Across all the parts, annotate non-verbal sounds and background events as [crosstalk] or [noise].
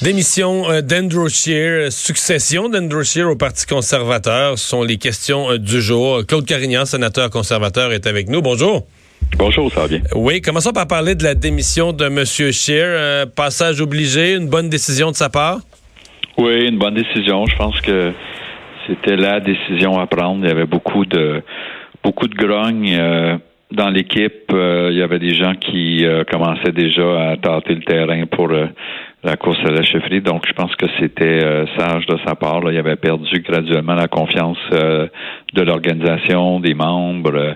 Démission euh, d'Andrew Scheer, succession d'Andrew Scheer au Parti conservateur sont les questions euh, du jour. Claude Carignan, sénateur conservateur, est avec nous. Bonjour. Bonjour, ça va bien? Oui, commençons par parler de la démission de M. Scheer. passage obligé, une bonne décision de sa part? Oui, une bonne décision. Je pense que c'était la décision à prendre. Il y avait beaucoup de beaucoup de grogne. Euh, dans l'équipe, il y avait des gens qui commençaient déjà à tâter le terrain pour la course à la chefferie. Donc, je pense que c'était euh, sage de sa part. Là. Il avait perdu graduellement la confiance euh, de l'organisation, des membres, euh,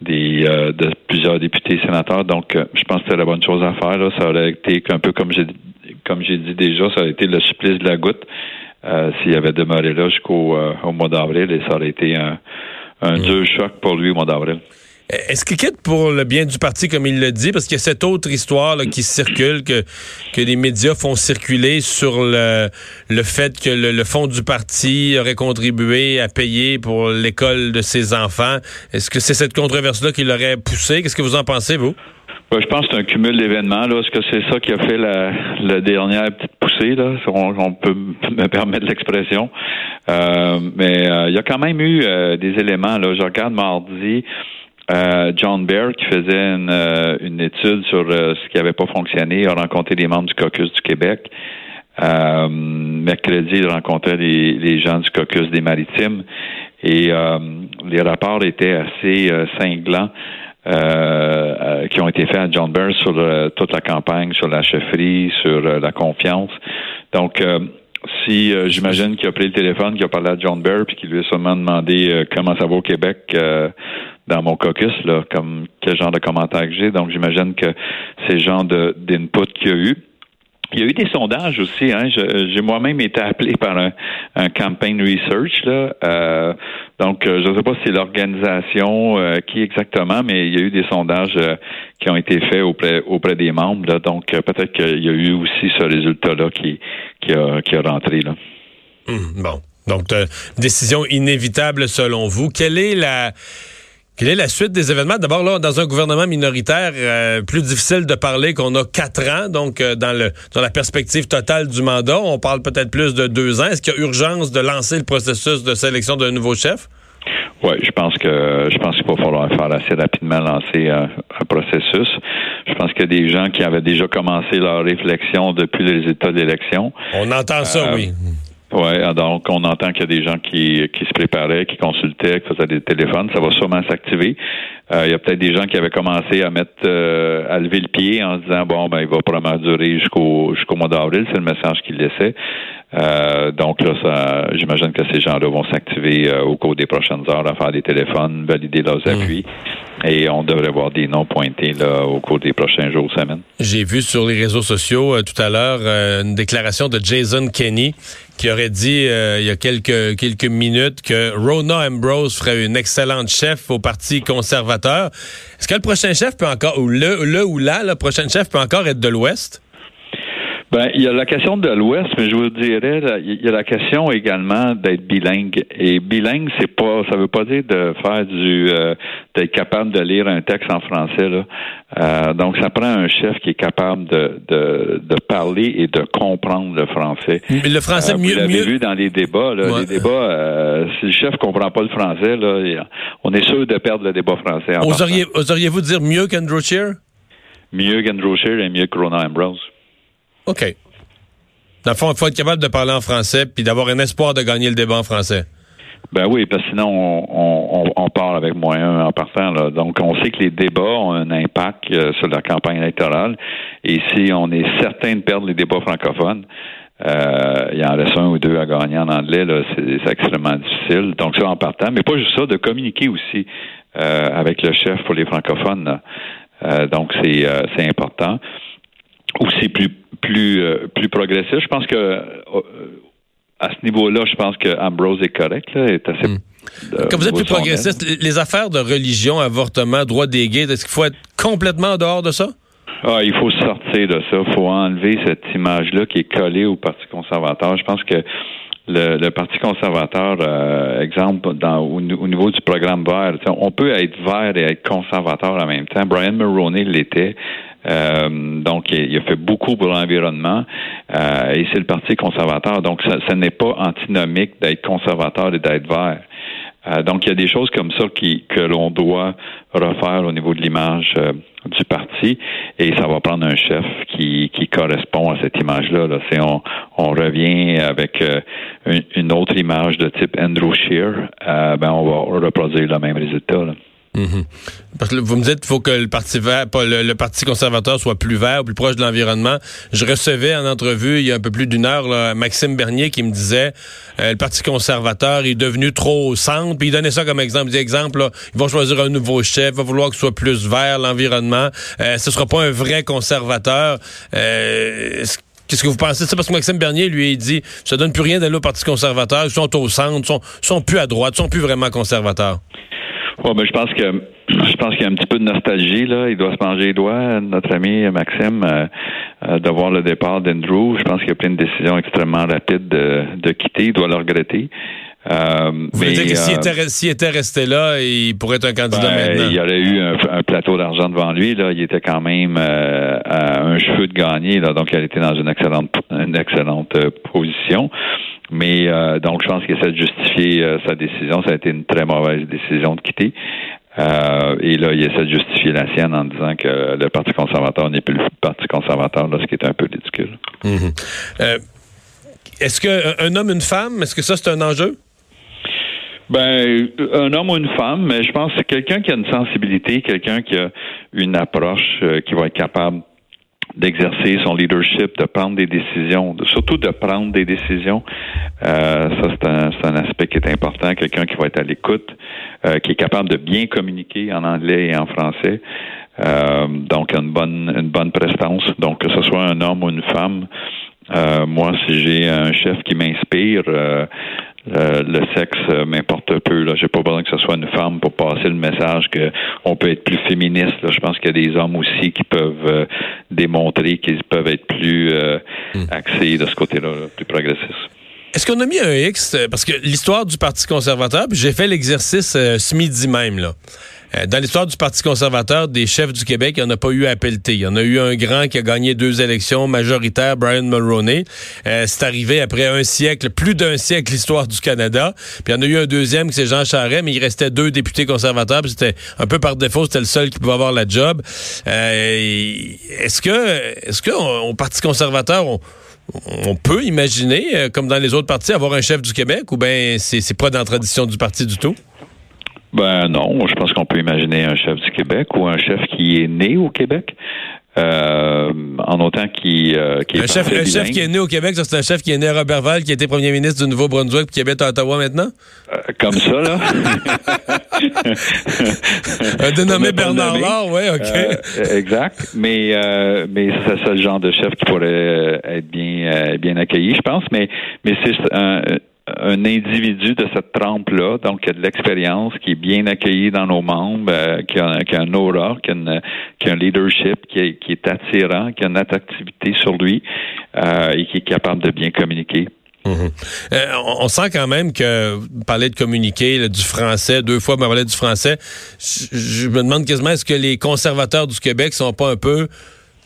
des de plusieurs députés sénateurs. Donc, je pense que c'était la bonne chose à faire. Là. Ça aurait été un peu comme j'ai comme j'ai dit déjà, ça aurait été le supplice de la goutte s'il avait demeuré là jusqu'au au mois d'avril et ça aurait été un, un mmh. dur choc pour lui au mois d'avril. Est-ce qu'il quitte pour le bien du parti, comme il le dit? Parce qu'il y a cette autre histoire qui circule, que, que les médias font circuler sur le, le fait que le, fonds du parti aurait contribué à payer pour l'école de ses enfants. Est-ce que c'est cette controverse-là qui l'aurait poussé? Qu'est-ce que vous en pensez, vous? Ben, je pense que c'est un cumul d'événements. Est-ce que c'est ça qui a fait la, dernière petite poussée? Là? On, peut [laughs] me permettre l'expression. Euh, mais euh, il y a quand même eu euh, des éléments. Là. Je regarde mardi. Euh, John Baird, qui faisait une, euh, une étude sur euh, ce qui n'avait pas fonctionné, a rencontré des membres du caucus du Québec. mercredi, il rencontrait les, les, gens du caucus des maritimes et les rapports étaient assez cinglants. qui ont été faits à John Baird sur toute la campagne, sur la chefferie, sur la confiance. Donc, si j'imagine qu'il a pris le téléphone, qu'il a parlé à John Baird, puis qu'il lui a seulement demandé comment ça va au Québec, dans mon caucus, là, comme quel genre de commentaires que j'ai. Donc, j'imagine que c'est le genre d'input qu'il y a eu. Il y a eu des sondages aussi. Hein. J'ai moi-même été appelé par un, un campaign research. Là. Euh, donc, euh, je ne sais pas si c'est l'organisation euh, qui exactement, mais il y a eu des sondages qui ont été faits auprès, auprès des membres. Là. Donc, peut-être qu'il y a eu aussi ce résultat-là qui, qui, a, qui a rentré. Là. Hum, bon. Donc, décision inévitable selon vous. Quelle est la quelle est la suite des événements? D'abord, là, dans un gouvernement minoritaire, euh, plus difficile de parler qu'on a quatre ans, donc euh, dans, le, dans la perspective totale du mandat, on parle peut-être plus de deux ans. Est-ce qu'il y a urgence de lancer le processus de sélection d'un nouveau chef? Oui, je pense que je pense qu'il va falloir faire assez rapidement lancer un, processus. Je pense qu'il y a des gens qui avaient déjà commencé leur réflexion depuis les résultats d'élection. On entend ça, euh, oui. Oui, donc on entend qu'il y a des gens qui, qui se préparaient, qui consultaient, qui faisaient des téléphones. Ça va sûrement s'activer. Euh, il y a peut-être des gens qui avaient commencé à mettre euh, à lever le pied en se disant bon ben il va probablement durer jusqu'au jusqu'au mois d'avril, c'est le message qu'il laissait. Euh, donc là, ça, j'imagine que ces gens-là vont s'activer au cours des prochaines heures à faire des téléphones, valider leurs mmh. appuis. Et on devrait voir des noms pointés là, au cours des prochains jours, semaines. J'ai vu sur les réseaux sociaux tout à l'heure une déclaration de Jason Kenney qui aurait dit il y a quelques, quelques minutes que Rona Ambrose ferait une excellente chef au Parti conservateur est-ce que le prochain chef peut encore, ou le, le ou la, le prochain chef peut encore être de l'Ouest? Ben, il y a la question de l'Ouest, mais je vous dirais, il y a la question également d'être bilingue. Et bilingue, c'est pas, ça veut pas dire de faire du, euh, d'être capable de lire un texte en français. Là. Euh, donc, ça prend un chef qui est capable de, de, de parler et de comprendre le français. Mais le français euh, mieux, vous l'avez vu dans les débats. Là, Les débats, si le chef comprend pas le français, là, on est sûr de perdre le débat français. Oseriez-vous dire mieux qu'Andrew Scheer? Mieux qu'Andrew Scheer et mieux que Rona Ambrose. OK. Dans le fond, il faut être capable de parler en français puis d'avoir un espoir de gagner le débat en français. Ben oui, parce que sinon, on, part avec moyen en partant. Là. Donc, on sait que les débats ont un impact euh, sur la campagne électorale. Et si on est certain de perdre les débats francophones, euh, il y en reste un ou deux à gagner en anglais, c'est, extrêmement difficile. Donc, ça en partant. Mais pas juste ça, de communiquer aussi euh, avec le chef pour les francophones. donc, c'est, c'est important. Aussi plus plus euh, plus progressif. Je pense que euh, à ce niveau-là, je pense que Ambrose est correct. Là, est assez hmm. Quand vous êtes plus progressiste, les affaires de religion, avortement, droit des gays, est-ce qu'il faut être complètement en dehors de ça? Ah, il faut sortir de ça. Il faut enlever cette image-là qui est collée au Parti conservateur. Je pense que le, Parti conservateur, euh, exemple, dans, au, niveau du programme vert, on peut être vert et être conservateur en même temps. Brian Mulroney l'était. Donc, il, a fait beaucoup pour l'environnement et c'est le Parti conservateur. Donc, ce n'est pas antinomique d'être conservateur et d'être vert. Euh, donc, il y a des choses comme ça qui, que l'on doit refaire au niveau de l'image euh, du parti et ça va prendre un chef qui, qui correspond à cette image-là. Là. On, on revient avec euh, une, autre image de type Andrew Scheer, ben on va reproduire le même résultat. Là. Mhm. Parce que vous me dites qu'il faut que le Parti vert, le, Parti conservateur soit plus vert, plus proche de l'environnement. Je recevais en entrevue il y a un peu plus d'une heure Maxime Bernier qui me disait euh, le Parti conservateur est devenu trop au centre. Puis il donnait ça comme exemple. Il dit exemple, ils vont choisir un nouveau chef, va vouloir que ce soit plus vert l'environnement. Euh, ce sera pas un vrai conservateur. Euh, Qu'est-ce que vous pensez de ça? Parce que Maxime Bernier, lui, il dit ça donne plus rien d'aller au Parti conservateur. Ils sont au centre, ils sont, sont plus à droite, ils sont plus vraiment conservateurs. Ouais, ben, je pense que je pense qu'il y a un petit peu de nostalgie là. Il doit se manger les doigts, notre ami Maxime, euh, euh, de voir le départ d'Andrew. Je pense qu'il a pris une décision extrêmement rapide de, de quitter. Il doit le regretter. Euh, Vous mais, dire que s'il était, était, resté là, il pourrait être un candidat ben, maintenant. Il aurait eu un, plateau d'argent devant lui. Là. Il était quand même à un cheveu de gagner. Là. Donc, il était dans une excellente, une excellente position. Mais euh, donc, je pense qu'il essaie de justifier euh, sa décision. Ça a été une très mauvaise décision de quitter. Euh, et là, il essaie de justifier la sienne en disant que le Parti conservateur n'est plus le Parti conservateur, là, ce qui est un peu ridicule. Mhm. est-ce qu'un homme, une femme, est-ce que ça, c'est un enjeu? Ben, un homme ou une femme, mais je pense que c'est quelqu'un qui a une sensibilité, quelqu'un qui a une approche qui va être capable d'exercer son leadership, de prendre des décisions, surtout de prendre des décisions. Euh, ça, c'est un, aspect qui est important. Quelqu'un qui va être à l'écoute, euh, qui est capable de bien communiquer en anglais et en français. Euh, donc, une bonne, une bonne prestance. Donc, que ce soit un homme ou une femme, moi, si j'ai un chef qui m'inspire, euh, euh, le sexe m'importe peu. Là, j'ai pas besoin que ce soit une femme pour passer le message que on peut être plus féministe. Je pense qu'il y a des hommes aussi qui peuvent démontrer qu'ils peuvent être plus hmm. axés de ce côté-là, plus progressistes. Est-ce qu'on a mis un X parce que l'histoire du Parti conservateur, j'ai fait l'exercice ce midi même là. Euh, dans l'histoire du Parti conservateur, des chefs du Québec, il n'y en a pas eu à pelleter. Il y en a eu un grand qui a gagné deux élections majoritaires, Brian Mulroney. Euh, c'est arrivé après un siècle, plus d'un siècle, l'histoire du Canada. Puis il y en a eu un deuxième, c'est Jean Charest, mais il restait deux députés conservateurs. C'était un peu par défaut, c'était le seul qui pouvait avoir la job. Euh, est-ce que, est-ce que au Parti conservateur, on, peut imaginer, comme dans les autres partis, avoir un chef du Québec ou bien c'est pas dans la tradition du parti du tout? Ben non, je pense qu'on peut imaginer un chef du Québec ou un chef qui est né au Québec. Euh, en autant qu'il euh, est un chef, un chef qui est né au Québec, c'est un chef qui est né à Robertval, qui été premier ministre du Nouveau-Brunswick, qui habite à Ottawa maintenant? Euh, comme ça, là. [laughs] un dénommé Bernard Laure, oui, OK. Euh, exact. Mais, mais c'est ça le genre de chef qui pourrait être bien, bien accueilli, je pense. Mais, mais c'est un un individu de cette trempe-là, donc qui a de l'expérience, qui est bien accueilli dans nos membres, euh, qui, a, qui, un aura, qui a, un leadership, qui est, attirant, qui a une attractivité sur lui euh, et qui est capable de bien communiquer. Mhm. Euh, on, sent quand même que vous parlez de communiquer du français, deux fois vous parlez du français. Je, je me demande quasiment est-ce que les conservateurs du Québec sont pas un peu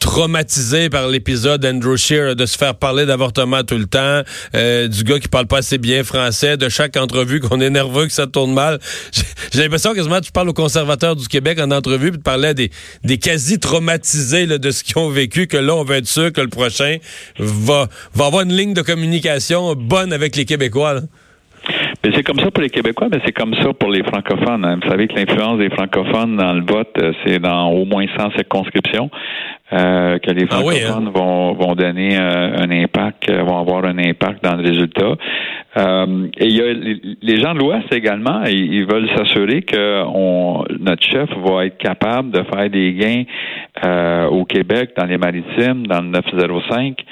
traumatisé par l'épisode Andrew Shear de se faire parler d'avortement tout le temps, euh, du gars qui parle pas assez bien français, de chaque entrevue qu'on est nerveux que ça tourne mal. [laughs] J'ai l'impression quasiment tu parles aux conservateurs du Québec en entrevue puis tu parlais des, des quasi traumatisés de ce qu'ils ont vécu que là on va être sûr que le prochain va va avoir une ligne de communication bonne avec les Québécois. Mais c'est comme ça pour les Québécois, mais c'est comme ça pour les francophones. Hein. Vous savez que l'influence des francophones dans le vote, euh, c'est dans au moins 100 circonscriptions. Euh, que les ah hein? francophones vont, vont donner euh, un impact, vont avoir un impact dans le résultat. et il y a les gens de l'Ouest également, ils, veulent s'assurer que on, notre chef va être capable de faire des gains au Québec, dans les maritimes, dans le 905.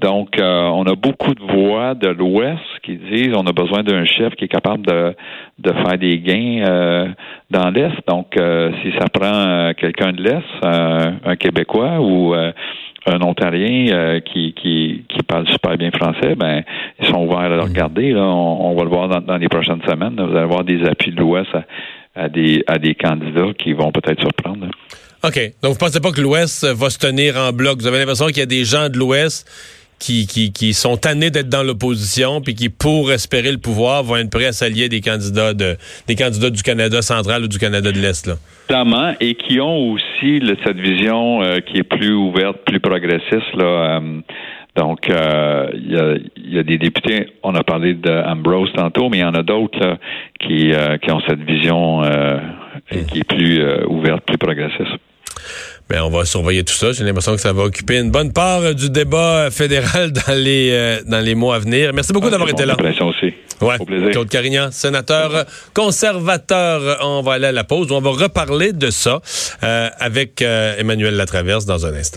donc, on a beaucoup de voix de l'Ouest qui disent on a besoin d'un chef qui est capable de, de faire des gains euh, dans l'Est. Donc, euh, si ça prend euh, quelqu'un de l'Est, un Québécois ou un Ontarien qui, qui, qui parle super bien français, ben ils sont ouverts à le regarder. Là. On, va le voir dans, les prochaines semaines. Vous allez voir des appuis de l'Ouest à des à des candidats qui vont peut-être surprendre. OK. Donc, vous pensez pas que l'Ouest va se tenir en bloc? Vous avez l'impression qu'il y a des gens de l'Ouest qui, qui, qui, sont tannés d'être dans l'opposition, puis qui, pour espérer le pouvoir, vont être prêts à s'allier des candidats de des candidats du Canada central ou du Canada de l'Est. Là? Clairement, et qui ont aussi cette vision euh, qui est plus ouverte, plus progressiste. Là, euh, donc, euh, il y, a, y, a, des députés, on a parlé d'Ambrose tantôt, mais il y en a d'autres qui, qui ont cette vision qui est plus ouverte, plus progressiste. Bien, on va surveiller tout ça. J'ai l'impression que ça va occuper une bonne part euh, du débat euh, fédéral [laughs] dans les euh, dans les mois à venir. Merci beaucoup ah, d'avoir été là. aussi. Ouais. Au plaisir. Claude Carignan, sénateur conservateur. On va aller à la pause. On va reparler de ça avec Emmanuel Latraverse dans un instant.